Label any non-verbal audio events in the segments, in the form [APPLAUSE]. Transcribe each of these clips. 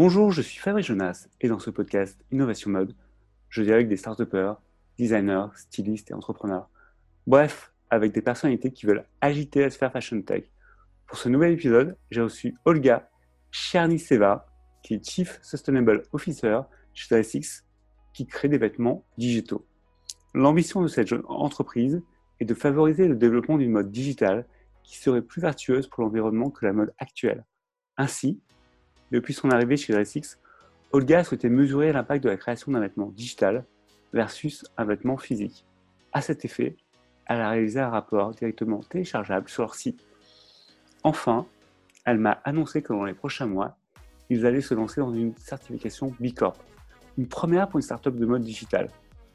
Bonjour, je suis Fabrice Jonas et dans ce podcast Innovation Mode, je dialogue avec des start designers, stylistes et entrepreneurs. Bref, avec des personnalités qui veulent agiter la sphère fashion tech. Pour ce nouvel épisode, j'ai reçu Olga Cherniseva, qui est Chief Sustainable Officer chez ASX, qui crée des vêtements digitaux. L'ambition de cette entreprise est de favoriser le développement d'une mode digitale qui serait plus vertueuse pour l'environnement que la mode actuelle. Ainsi, depuis son arrivée chez Dressix, Olga a souhaité mesurer l'impact de la création d'un vêtement digital versus un vêtement physique. À cet effet, elle a réalisé un rapport directement téléchargeable sur leur site. Enfin, elle m'a annoncé que dans les prochains mois, ils allaient se lancer dans une certification B Corp, une première pour une startup de mode digital.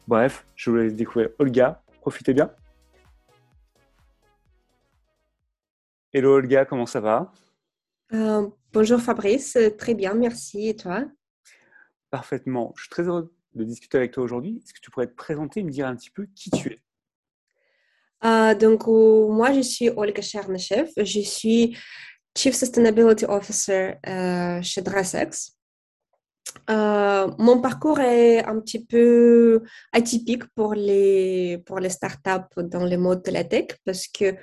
Bref, je vous laisse découvrir Olga. Profitez bien. Hello Olga, comment ça va? Euh, bonjour Fabrice, très bien, merci. Et toi? Parfaitement. Je suis très heureux de discuter avec toi aujourd'hui. Est-ce que tu pourrais te présenter et me dire un petit peu qui tu es? Euh, Donc, moi, je suis Olga Chernechev. Je suis Chief Sustainability Officer euh, chez Dressex. mon parcours est un petit peu atypique pour les, pour les startups dans le mode de la tech parce que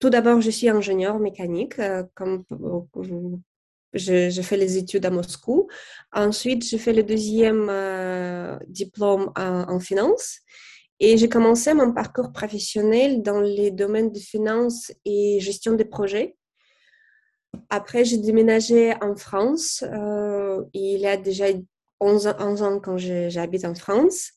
tout d'abord, je suis ingénieur mécanique, euh, comme j'ai fait les études à Moscou. Ensuite, j'ai fait le deuxième euh, diplôme en, finance. Et j'ai commencé mon parcours professionnel dans les domaines de finance et gestion de projets. Après, j'ai déménagé en France. Euh, il y a déjà 11, ans quand j'habite en France.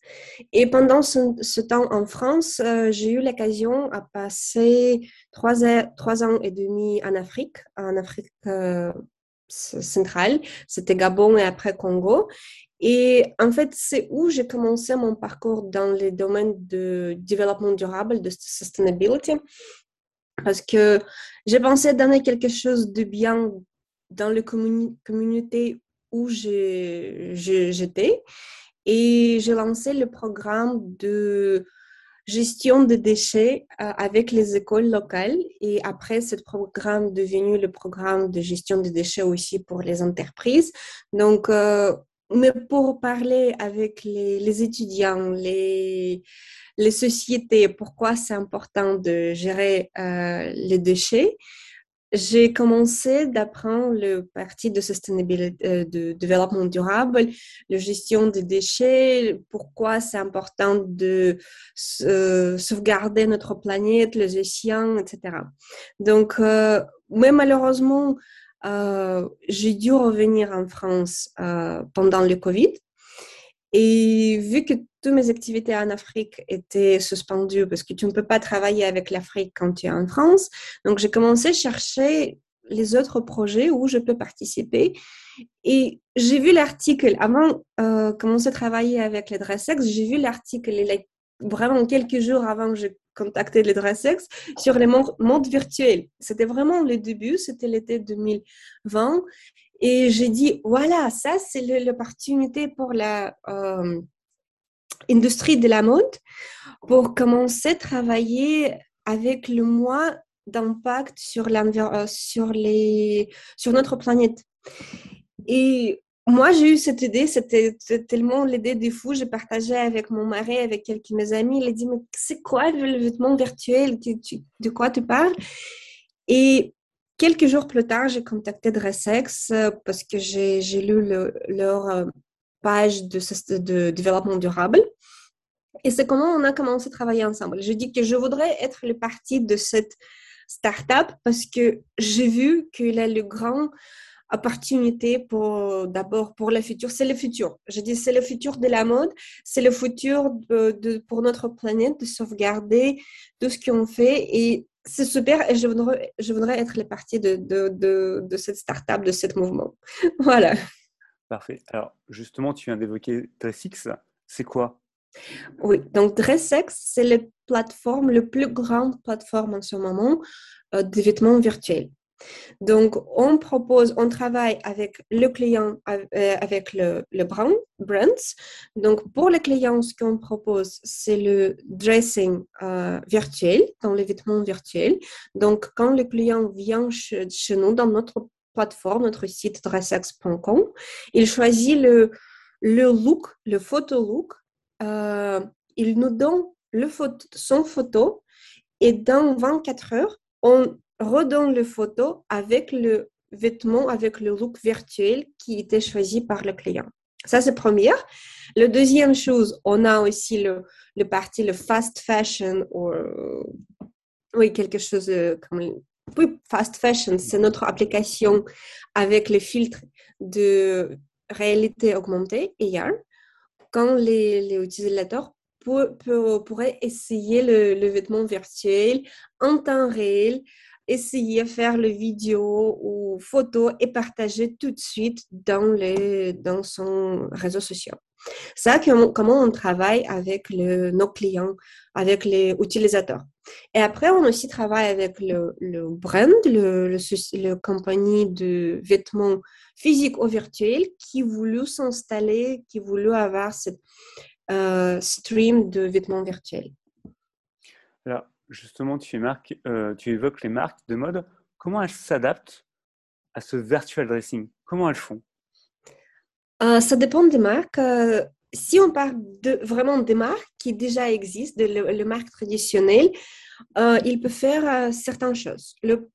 Et pendant ce, temps en France, euh, j'ai eu l'occasion à passer trois, ans et demi en Afrique, en Afrique euh, centrale. C'était Gabon et après Congo. Et en fait, c'est où j'ai commencé mon parcours dans les domaines de développement durable, de sustainability. Parce que j'ai pensé donner quelque chose de bien dans la communauté où j'étais et j'ai lancé le programme de gestion des déchets euh, avec les écoles locales. Et après, ce programme est devenu le programme de gestion des déchets aussi pour les entreprises. Donc, euh, mais pour parler avec les, étudiants, les, sociétés, pourquoi c'est important de gérer euh, les déchets, j'ai commencé d'apprendre le parti de euh, de développement durable, la gestion des déchets, pourquoi c'est important de euh, sauvegarder notre planète, les océans, etc. Donc, euh, mais malheureusement, j'ai dû revenir en France pendant le Covid. Et vu que toutes mes activités en Afrique étaient suspendues parce que tu ne peux pas travailler avec l'Afrique quand tu es en France, donc j'ai commencé à chercher les autres projets où je peux participer. Et j'ai vu l'article, avant de euh, commencer à travailler avec les Dressex, j'ai vu l'article vraiment quelques jours avant que j'ai contacté les Dressex sur les mondes virtuels. C'était vraiment le début, c'était l'été 2020. Et j'ai dit, voilà, ça, c'est l'opportunité pour la euh, industrie de la mode pour commencer à travailler avec le moins d'impact sur, euh, sur, sur notre planète. Et moi, j'ai eu cette idée, c'était tellement l'idée des fous. J'ai partagé avec mon mari, avec quelques de mes amis. Il a dit, mais c'est quoi le vêtement virtuel? De quoi tu parles? Et Quelques jours plus tard, j'ai contacté Dressex euh, parce que j'ai lu leur euh, page de, développement durable. Et c'est comment on a commencé à travailler ensemble. Je dis que je voudrais être le parti de cette start-up parce que j'ai vu qu'il a le grand opportunité pour d'abord pour le futur. C'est le futur. Je dis c'est le futur de la mode, c'est le futur pour notre planète de sauvegarder tout ce qu'on fait et c'est super et je voudrais, je voudrais être les parties de, de, de, de cette start-up, de ce mouvement. [LAUGHS] voilà. Parfait. Alors, justement, tu viens d'évoquer Dressix. C'est quoi? Oui, donc Dressex, c'est la plateforme, la plus grande plateforme en ce moment euh, de vêtements virtuels. Donc, on propose, on travaille avec le client, euh, avec le, le brand, brands. Donc, pour le client, ce qu'on propose, c'est le dressing euh, virtuel, dans les vêtements virtuels. Donc, quand le client vient chez, nous, dans notre plateforme, notre site dressex.com. Il choisit le, le look, le photo look. Euh, il nous donne le son photo et dans 24 heures, on redonne le photo avec le vêtement, avec le look virtuel qui était choisi par le client. Ça, c'est première. La deuxième chose, on a aussi le, le parti, le fast fashion, ou, oui, quelque chose comme oui, fast fashion, c'est notre application avec les filtres de réalité augmentée, AR, quand les, les utilisateurs pourraient essayer le, le, vêtement virtuel en temps réel, essayer de faire le vidéo ou photo et partager tout de suite dans, les, dans son réseau social. Ça, comment on travaille avec le, nos clients, avec les utilisateurs. Et après, on aussi travaille avec le, le brand, le, le, compagnie de vêtements physiques ou virtuels qui voulu s'installer, qui voulu avoir cette euh, stream de vêtements virtuels. Alors, justement, euh, tu évoques les marques de mode. Comment elles s'adaptent à ce virtual dressing? Comment elles font? Euh, Ça dépend des marques. Euh, si on parle vraiment des marques qui déjà existent, de le, marque traditionnelle, il peut faire certaines choses. Le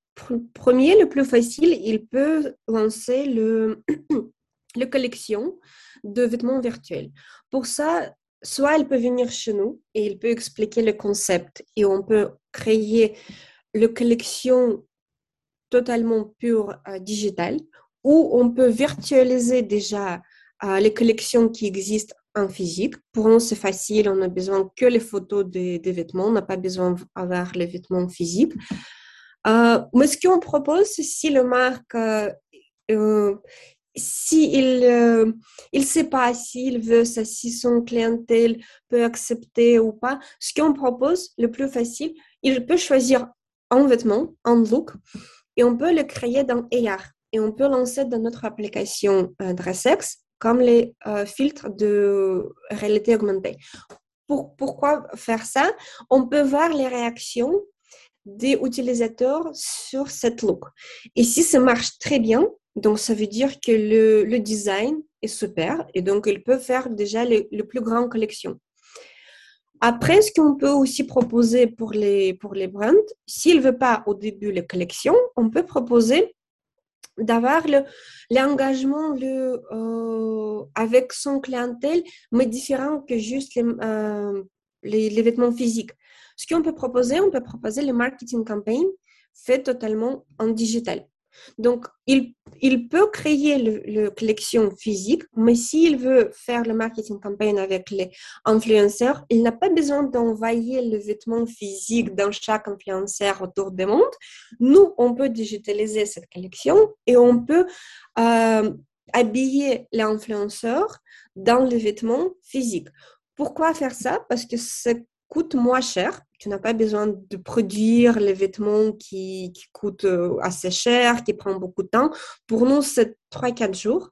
premier, le plus facile, il peut lancer le, [CLEARS THROAT] le collection de vêtements virtuels. Pour ça, soit elle peut venir chez nous et il peut expliquer le concept et on peut créer le collection totalement pure euh, digitale ou on peut virtualiser déjà euh, les collections qui existent en physique. Pour nous, c'est facile, on n'a besoin que les photos des, vêtements, on n'a pas besoin d'avoir les vêtements physiques. Euh, mais ce qu'on propose, si le marque s'il ne il sait pas s'il veut ça, si son clientèle peut accepter ou pas, ce qu'on propose, le plus facile, il peut choisir un vêtement, un look, et on peut le créer dans AR. Et on peut lancer dans notre application euh, Dressex comme les euh, filtres de réalité augmentée. Pour, pourquoi faire ça? On peut voir les réactions des utilisateurs sur cette look. Et si ça marche très bien, donc, ça veut dire que le, design est super et donc il peut faire déjà le, le plus grand collection. Après, ce qu'on peut aussi proposer pour les, les brands, s'il ne veut pas au début les collections, on peut proposer d'avoir l'engagement le, euh, avec son clientèle, mais différent que juste les, euh, les, les, vêtements physiques. Ce qu'on peut proposer, on peut proposer le marketing campaign fait totalement en digital. Donc, il, peut créer le, collection physique, mais s'il veut faire le marketing campaign avec les influenceurs, il n'a pas besoin d'envoyer le vêtement physique dans chaque influenceur autour du monde. Nous, on peut digitaliser cette collection et on peut euh, habiller l'influenceur dans le vêtement physique. Pourquoi faire ça? Parce que ça coûte moins cher tu n'as pas besoin de produire les vêtements qui, qui, coûtent euh, assez cher, qui prennent beaucoup de temps. Pour nous, c'est 3-4 jours.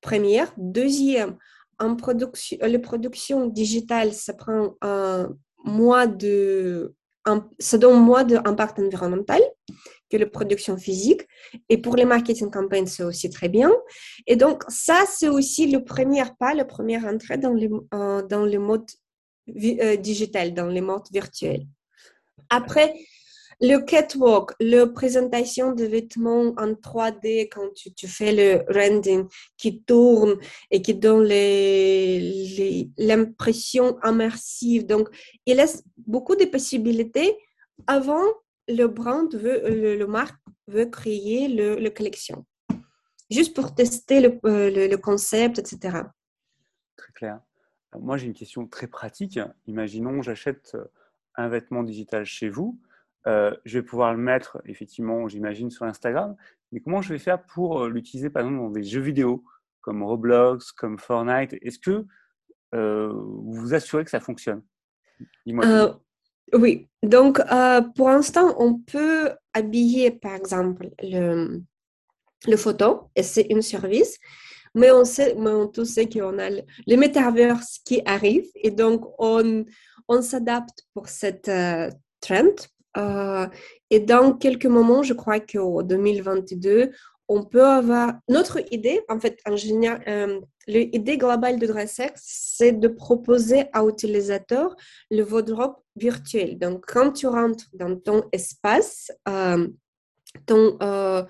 Première. Deuxième, en production, les productions digitales, ça prend un mois de, ça donne moins d'impact environnemental que les productions physiques. Et pour les marketing campaigns, c'est aussi très bien. Et donc, ça, c'est aussi le premier pas, la première entrée dans le, euh, dans le mode euh, digital, dans les modes virtuels. Après, le catwalk, la présentation de vêtements en 3D quand tu, fais le rending qui tourne et qui donne l'impression immersive. Donc, il laisse beaucoup de possibilités avant le brand veut, le, marque veut créer le, le, collection. Juste pour tester le, euh, le, le concept, etc. Très clair. Moi, j'ai une question très pratique. Imaginons, j'achète euh, un vêtement digital chez vous. Euh, je vais pouvoir le mettre, effectivement, j'imagine, sur Instagram. Mais comment je vais faire pour euh, l'utiliser, par exemple, dans des jeux vidéo comme Roblox, comme Fortnite? Est-ce que vous vous assurez que ça fonctionne? Oui. Donc, pour l'instant, on peut habiller, par exemple, le, le photo, et c'est un service. Mais on sait, mais on tous sait qu'on a le, metaverse qui arrive et donc on, on s'adapte pour cette euh, trend. Euh, Et dans quelques moments, je crois qu'en 2022, on peut avoir notre idée, en fait, en euh, l'idée globale de DressX, c'est de proposer à l'utilisateur le wardrobe virtuel. Donc, quand tu rentres dans ton espace, euh, ton euh,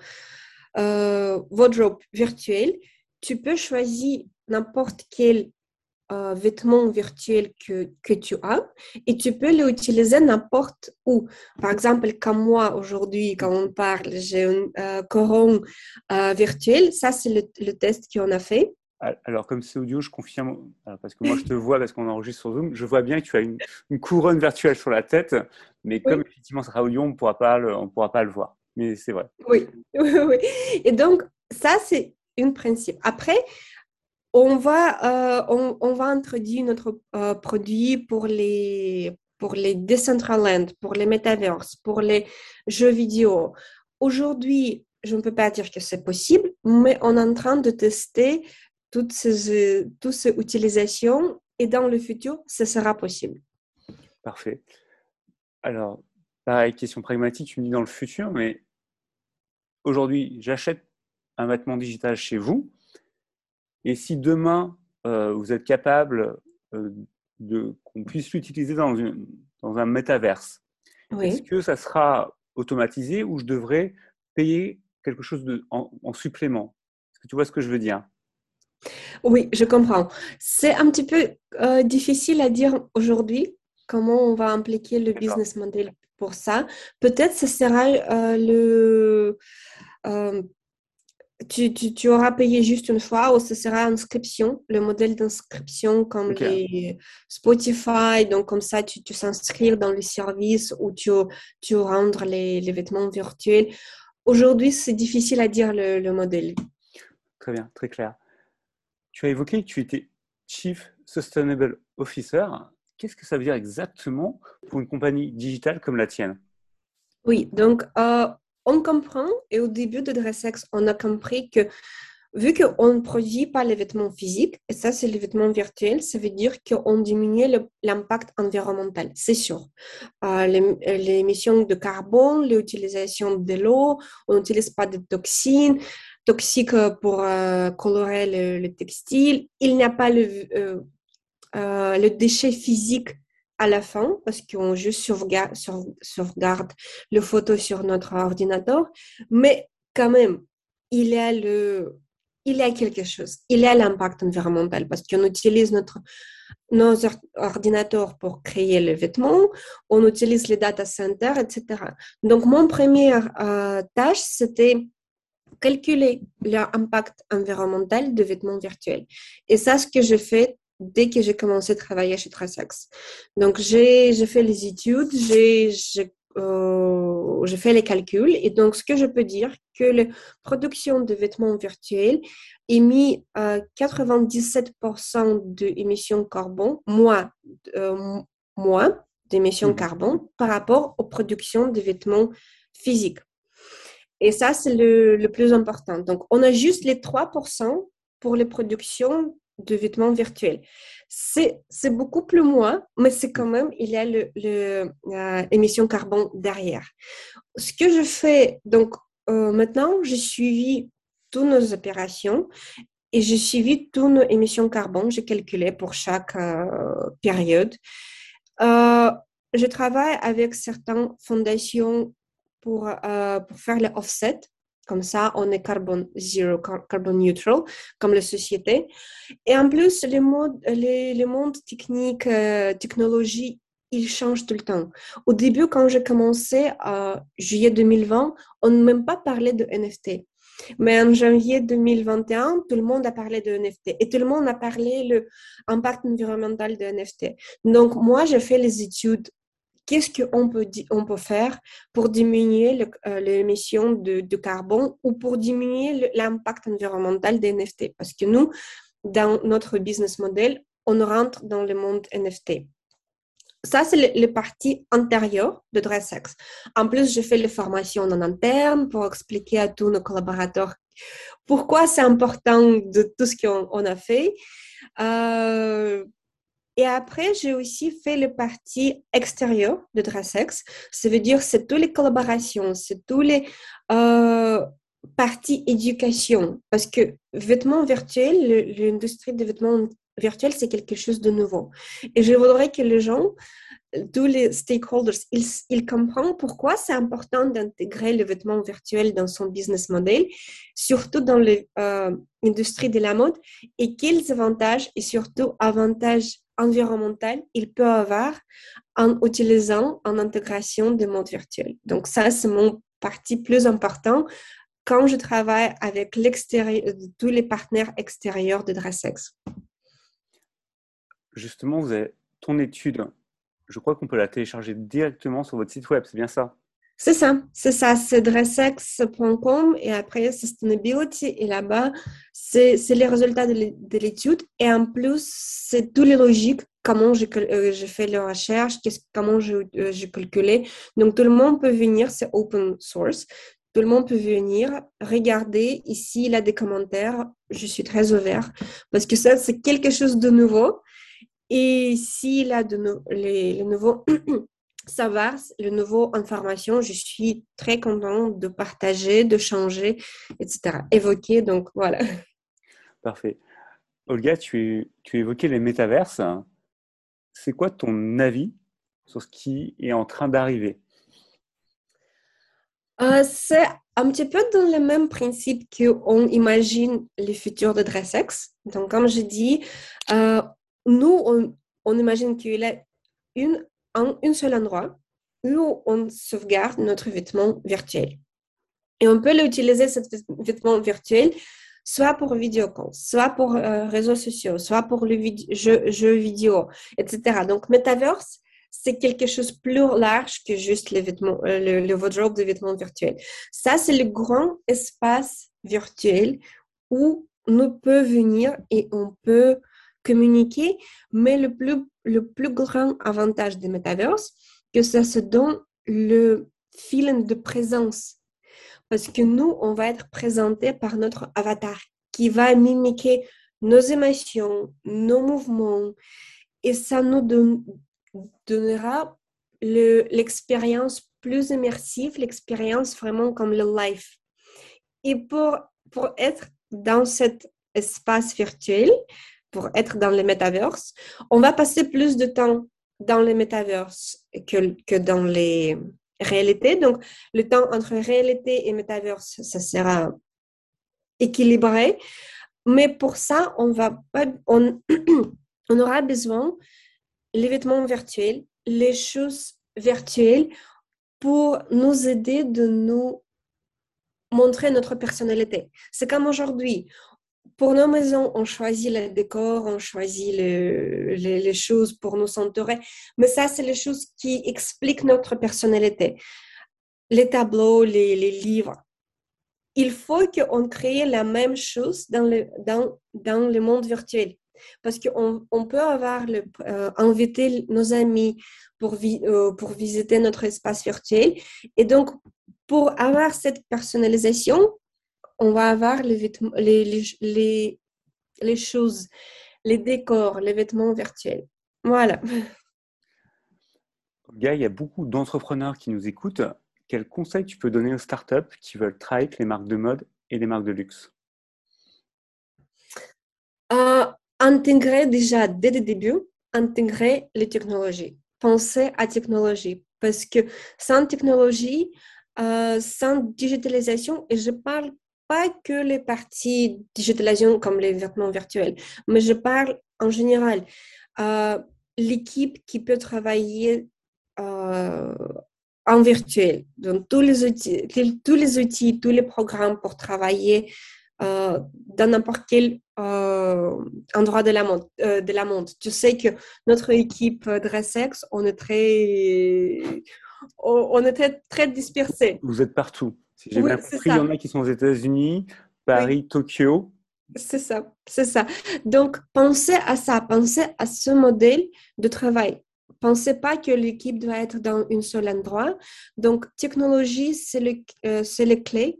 wardrobe virtuel, tu peux choisir n'importe quel euh, vêtements virtuels que, que tu as et tu peux l'utiliser n'importe où. Par exemple, comme moi aujourd'hui, quand on parle, j'ai un euh, coron euh, virtuel. Ça, c'est le, test qu'on a fait. Alors, comme c'est audio, je confirme, parce que moi je te vois, parce qu'on enregistre sur Zoom, je vois bien que tu as une, couronne virtuelle sur la tête, mais comme effectivement ça sera audio, on ne le, pourra pas le voir. Mais c'est vrai. Oui, [LAUGHS] oui, oui. Et donc, ça, c'est un principe. Après, on va, euh, on, va introduire notre euh, produit pour les, pour les Decentraland, pour les Metaverse, pour les jeux vidéo. Aujourd'hui, je ne peux pas dire que c'est possible, mais on est en train de tester toutes ces, toutes ces utilisations et dans le futur, ce sera possible. Parfait. Alors, pareil, question pragmatique, tu me dis dans le futur, mais aujourd'hui, j'achète un vêtement digital chez vous. Et si demain, euh, vous êtes capable euh, de qu'on puisse l'utiliser dans, dans un métaverse, est-ce que ça sera automatisé ou je devrais payer quelque chose de, en, supplément? Est-ce que tu vois ce que je veux dire? Oui, je comprends. C'est un petit peu euh, difficile à dire aujourd'hui comment on va impliquer le business model pour ça. Peut-être ce sera le tu, auras payé juste une fois ou ce sera inscription, le modèle d'inscription comme les Spotify. Donc, comme ça, tu, tu s'inscrire dans le service ou tu, tu rendre les, les vêtements virtuels. Aujourd'hui, c'est difficile à dire le, le, modèle. Très bien, très clair. Tu as évoqué que tu étais Chief Sustainable Officer. Qu'est-ce que ça veut dire exactement pour une compagnie digitale comme la tienne? Oui, donc euh, on comprend, et au début de DressX, on a compris que vu qu'on ne produit pas les vêtements physiques, et ça c'est les vêtements virtuels, ça veut dire qu'on diminue l'impact environnemental, c'est sûr. Euh, L'émission de carbone, l'utilisation de l'eau, on n'utilise pas de toxines toxiques pour euh, colorer le, textile, il n'y a pas le, euh, euh, le déchet physique à la fin parce qu'on juste sauvegarde, sauvegarde le photo sur notre ordinateur, mais quand même, il y a le, il y a quelque chose, il y a l'impact environnemental parce qu'on utilise notre, nos ordinateurs pour créer les vêtements, on utilise les data centers, etc. Donc, mon première euh, tâche, c'était calculer l'impact environnemental de vêtements virtuels. Et ça, ce que je fais dès que j'ai commencé à travailler chez Trasax. Donc, j'ai fait les études, j'ai euh, fait les calculs. Et donc, ce que je peux dire, que la production de vêtements virtuels émet euh, 97% d'émissions carbone, moins, euh, moins d'émissions mmh. carbone par rapport aux productions de vêtements physiques. Et ça, c'est le, le plus important. Donc, on a juste les 3% pour les productions de vêtements virtuels. C'est beaucoup plus moins, mais c'est quand même, il y a l'émission le, carbone derrière. Ce que je fais, donc euh, maintenant, j'ai suivi toutes nos opérations et j'ai suivi toutes nos émissions carbone, j'ai calculé pour chaque euh, période. Euh, je travaille avec certaines fondations pour, pour faire les offsets comme ça, on est carbone zero, carbone neutral, comme la société. Et en plus, les mondes, les, les mondes techniques, euh, technologie, ils changent tout le temps. Au début, quand j'ai commencé, en juillet 2020, on ne même pas parlé de NFT. Mais en janvier 2021, tout le monde a parlé de NFT et tout le monde a parlé de l'impact environnemental de NFT. Donc, moi, j'ai fait les études qu'est-ce qu'on peut, on peut faire pour diminuer euh, l'émission de, de, carbone ou pour diminuer l'impact environnemental des NFT. Parce que nous, dans notre business model, on rentre dans le monde NFT. Ça, c'est le, partie antérieure de DressX. En plus, je fais les formations en interne pour expliquer à tous nos collaborateurs pourquoi c'est important de tout ce qu'on a fait. Euh, Et après, j'ai aussi fait le partie extérieure de Dressex. Ça veut dire, c'est toutes les collaborations, c'est tous les euh, parties éducation. Parce que vêtements virtuels, l'industrie des vêtements virtuels, c'est quelque chose de nouveau. Et je voudrais que les gens tous les stakeholders, ils, comprennent pourquoi c'est important d'intégrer le vêtement virtuel dans son business model, surtout dans l'industrie euh, de la mode, et quels avantages et surtout avantages environnementaux il peut avoir en utilisant en intégration de monde virtuel. Donc ça, c'est mon partie plus important quand je travaille avec tous les partenaires extérieurs de Dressex. Justement, vous ton étude je crois qu'on peut la télécharger directement sur votre site web, c'est bien ça? C'est ça, c'est ça, c'est dressex.com et après Sustainability et là-bas, c'est les résultats de l'étude et en plus, c'est toutes les logiques, comment j'ai euh, fait la recherche, comment euh, j'ai calculé. Donc, tout le monde peut venir, c'est open source. Tout le monde peut venir regarder. Ici, il a des commentaires. Je suis très ouvert parce que ça, c'est quelque chose de nouveau. Et s'il a de no les, le nouveau [CLEARS THROAT] savoir, le nouveau information, je suis très contente de partager, de changer, etc. Évoquer, donc voilà. [LAUGHS] Parfait. Olga, tu, tu évoquais les métaverses. C'est quoi ton avis sur ce qui est en train d'arriver? Euh, C'est un petit peu dans le même principe qu'on imagine les futurs de Dressex. Donc, comme je dis, euh, nous, on, imagine qu'il y a un, seul endroit où on sauvegarde notre vêtement virtuel. Et on peut l'utiliser, ce vêtement virtuel, soit pour vidéocall, soit pour euh, réseaux sociaux, soit pour le jeu, vidéo, etc. Donc, Metaverse, c'est quelque chose plus large que juste les vêtements, euh, le, le wardrobe de vêtements virtuels. Ça, c'est le grand espace virtuel où nous peut venir et on peut communiquer, mais le plus, le plus grand avantage des Metaverse, que ça se donne le feeling de présence. Parce que nous, on va être présenté par notre avatar qui va mimiquer nos émotions, nos mouvements, et ça nous donnera l'expérience plus immersive, l'expérience vraiment comme le life. Et pour, pour être dans cet espace virtuel, pour être dans les metaverse, on va passer plus de temps dans les metaverse que, que dans les réalités. Donc, le temps entre réalité et metaverse, ça sera équilibré. Mais pour ça, on, va pas, on, [CLEARS THROAT] on aura besoin les vêtements virtuels, les choses virtuelles pour nous aider de nous montrer notre personnalité. C'est comme aujourd'hui, pour nos maisons, on choisit le décor, on choisit les, choses pour nous entourer, mais ça, c'est les choses qui expliquent notre personnalité. Les tableaux, les, livres. Il faut qu'on crée la même chose dans le, dans, dans le monde virtuel. Parce qu'on on peut avoir le, euh, nos amis pour, euh, pour visiter notre espace virtuel. Et donc, pour avoir cette personnalisation, on va avoir les, les, les, choses, les décors, les vêtements virtuels. Voilà. [LAUGHS] Guy, il y a beaucoup d'entrepreneurs qui nous écoutent. Quels conseils tu peux donner aux startups qui veulent travailler avec les marques de mode et les marques de luxe? Euh, Intégrer déjà dès le début, intégrer les technologies. Penser à technologie. Parce que sans technologie, euh, sans digitalisation, et je parle pas que les parties digitalisation comme les vêtements virtuels, mais je parle en général. Euh, L'équipe qui peut travailler euh, en virtuel, donc tous les outils, tous les outils, tous les programmes pour travailler euh, dans n'importe quel euh, endroit de la monde. De la monde. Tu sais que notre équipe Dressex, on est très, on, est très, très dispersés. Vous êtes partout. Si j'ai bien compris, il y en a qui sont aux États-Unis, Paris, Tokyo. C'est ça, c'est ça. Donc, pensez à ça, pensez à ce modèle de travail. Pensez pas que l'équipe doit être dans un seul endroit. Donc, technologie, c'est le, euh, c'est le clé.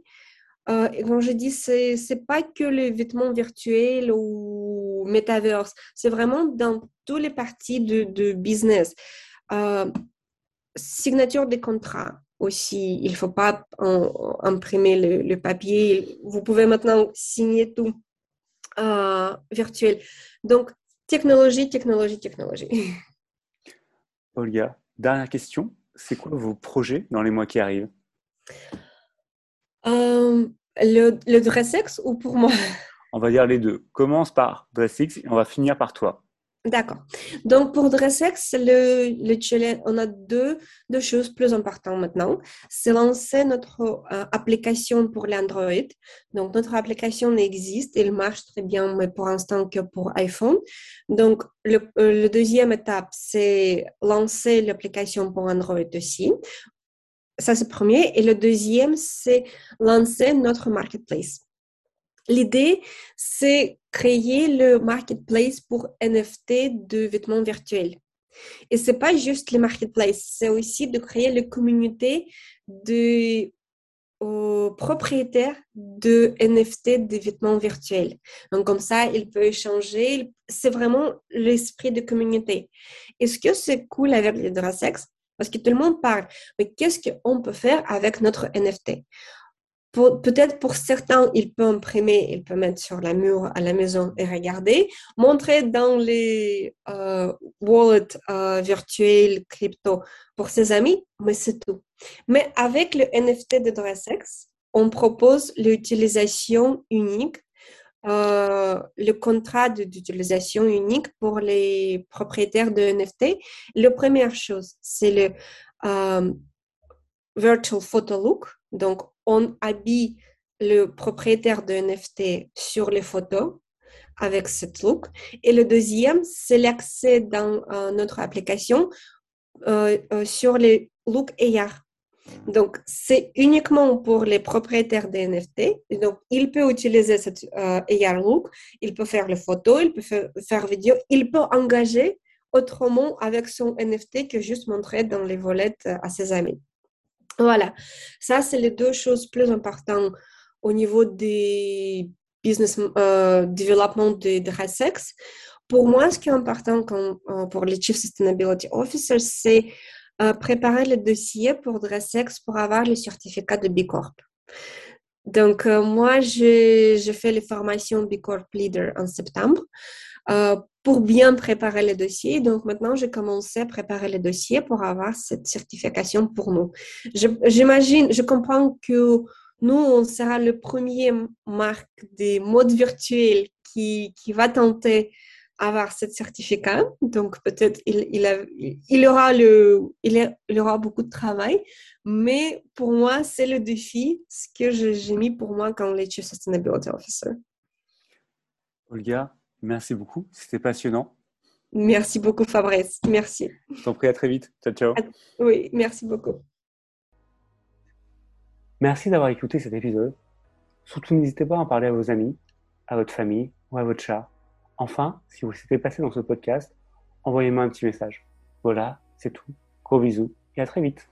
Euh, comme je dis, c'est, c'est pas que les vêtements virtuels ou metaverse. C'est vraiment dans toutes les parties de, business. Euh, signature des contrats aussi. Il ne faut pas imprimer le, papier. Vous pouvez maintenant signer tout euh, virtuel. Donc, technologie, technologie, technologie. Olga, dernière question. C'est quoi vos projets dans les mois qui arrivent? Euh, le, le Dressex ou pour moi? On va dire les deux. Commence par Dressex et on va finir par toi. D'accord. Donc, pour Dressex, le, le on a deux, choses plus importantes maintenant. C'est lancer notre euh, application pour l'Android. Donc, notre application existe, elle marche très bien, mais pour l'instant que pour iPhone. Donc, le, euh, le deuxième étape, c'est lancer l'application pour Android aussi. Ça, c'est le premier. Et le deuxième, c'est lancer notre marketplace. L'idée, c'est créer le marketplace pour NFT de vêtements virtuels. Et c'est pas juste le marketplace, c'est aussi de créer la communauté de propriétaires de NFT de vêtements virtuels. Donc comme ça, il peut échanger. C'est vraiment l'esprit de communauté. Et ce que c'est cool avec les Drasex, parce que tout le monde parle, mais qu'est-ce qu'on peut faire avec notre NFT Peut-être pour certains, il peut imprimer, il peut mettre sur la mur à la maison et regarder, montrer dans les euh, wallets euh, virtuels crypto pour ses amis, mais c'est tout. Mais avec le NFT de Dressex, on propose l'utilisation unique, euh, le contrat d'utilisation unique pour les propriétaires de NFT. La première chose, c'est le Virtual Photo Look. Donc, on habille le propriétaire de NFT sur les photos avec cette look. Et le deuxième, c'est l'accès dans euh, notre application euh, euh, sur les looks AR. Donc, c'est uniquement pour les propriétaires de NFT. donc, il peut utiliser cette AR look, il peut faire les photos, il peut faire, faire vidéo, il peut engager autrement avec son NFT que juste montrer dans les volets à ses amis. Voilà, ça, c'est les deux choses plus importantes au niveau des business euh, development de, de Pour moi, ce qui est important euh, pour les Chief Sustainability Officers, c'est euh, préparer le dossier pour Dressex pour avoir le certificat de B Corp. Donc, moi, j'ai fait les formations B Corp Leader en septembre. Pour bien préparer le dossier. Donc maintenant, j'ai commencé à préparer le dossier pour avoir cette certification pour nous. J'imagine, je, comprends que nous, on sera le premier marque des modes virtuels qui, qui va tenter avoir ce certificat. Donc peut-être il, il, il, aura le, il, aura beaucoup de travail. Mais pour moi, c'est le défi, ce que j'ai mis pour moi quand les Chief Sustainability Officer. Olga, Merci beaucoup, c'était passionnant. Merci beaucoup Fabrice, merci. Je t'en prie, à très vite. Ciao, ciao. Oui, merci beaucoup. Merci d'avoir écouté cet épisode. Surtout, n'hésitez pas à en parler à vos amis, à votre famille ou à votre chat. Enfin, si vous s'était passé dans ce podcast, envoyez-moi un petit message. Voilà, c'est tout. Gros bisous et à très vite.